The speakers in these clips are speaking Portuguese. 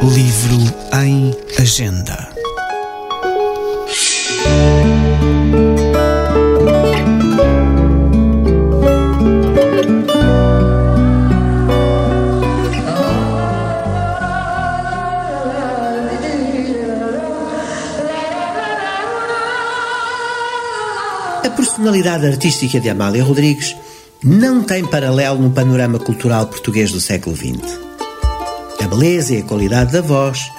Livro em Agenda. A personalidade artística de Amália Rodrigues não tem paralelo no panorama cultural português do século XX. A beleza e a qualidade da voz,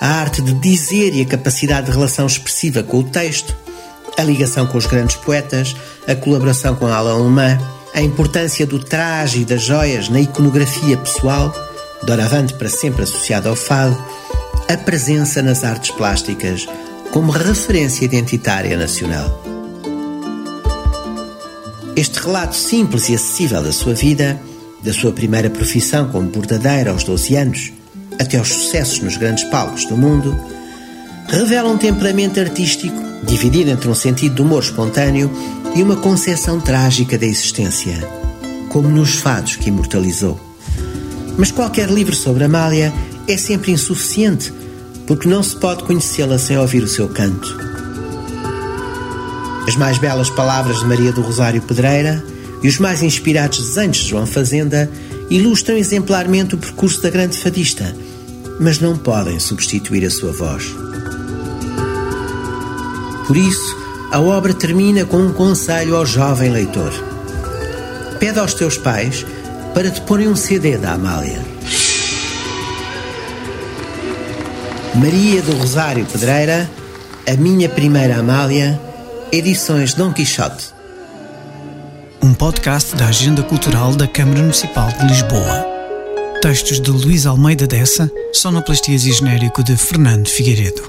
a arte de dizer e a capacidade de relação expressiva com o texto, a ligação com os grandes poetas, a colaboração com Alain Alemã, a importância do traje e das joias na iconografia pessoal, doravante para sempre associada ao fado, a presença nas artes plásticas como referência identitária nacional. Este relato simples e acessível da sua vida da sua primeira profissão como bordadeira aos 12 anos até aos sucessos nos grandes palcos do mundo, revela um temperamento artístico dividido entre um sentido de humor espontâneo e uma concepção trágica da existência, como nos fados que imortalizou. Mas qualquer livro sobre Amália é sempre insuficiente, porque não se pode conhecê-la sem ouvir o seu canto. As mais belas palavras de Maria do Rosário Pedreira e os mais inspirados desenhos de João Fazenda ilustram exemplarmente o percurso da grande fadista, mas não podem substituir a sua voz. Por isso, a obra termina com um conselho ao jovem leitor. Pede aos teus pais para te porem um CD da Amália. Maria do Rosário Pedreira, A Minha Primeira Amália, Edições Dom Quixote um podcast da Agenda Cultural da Câmara Municipal de Lisboa. Textos de Luís Almeida Dessa, sonoplastias e genérico de Fernando Figueiredo.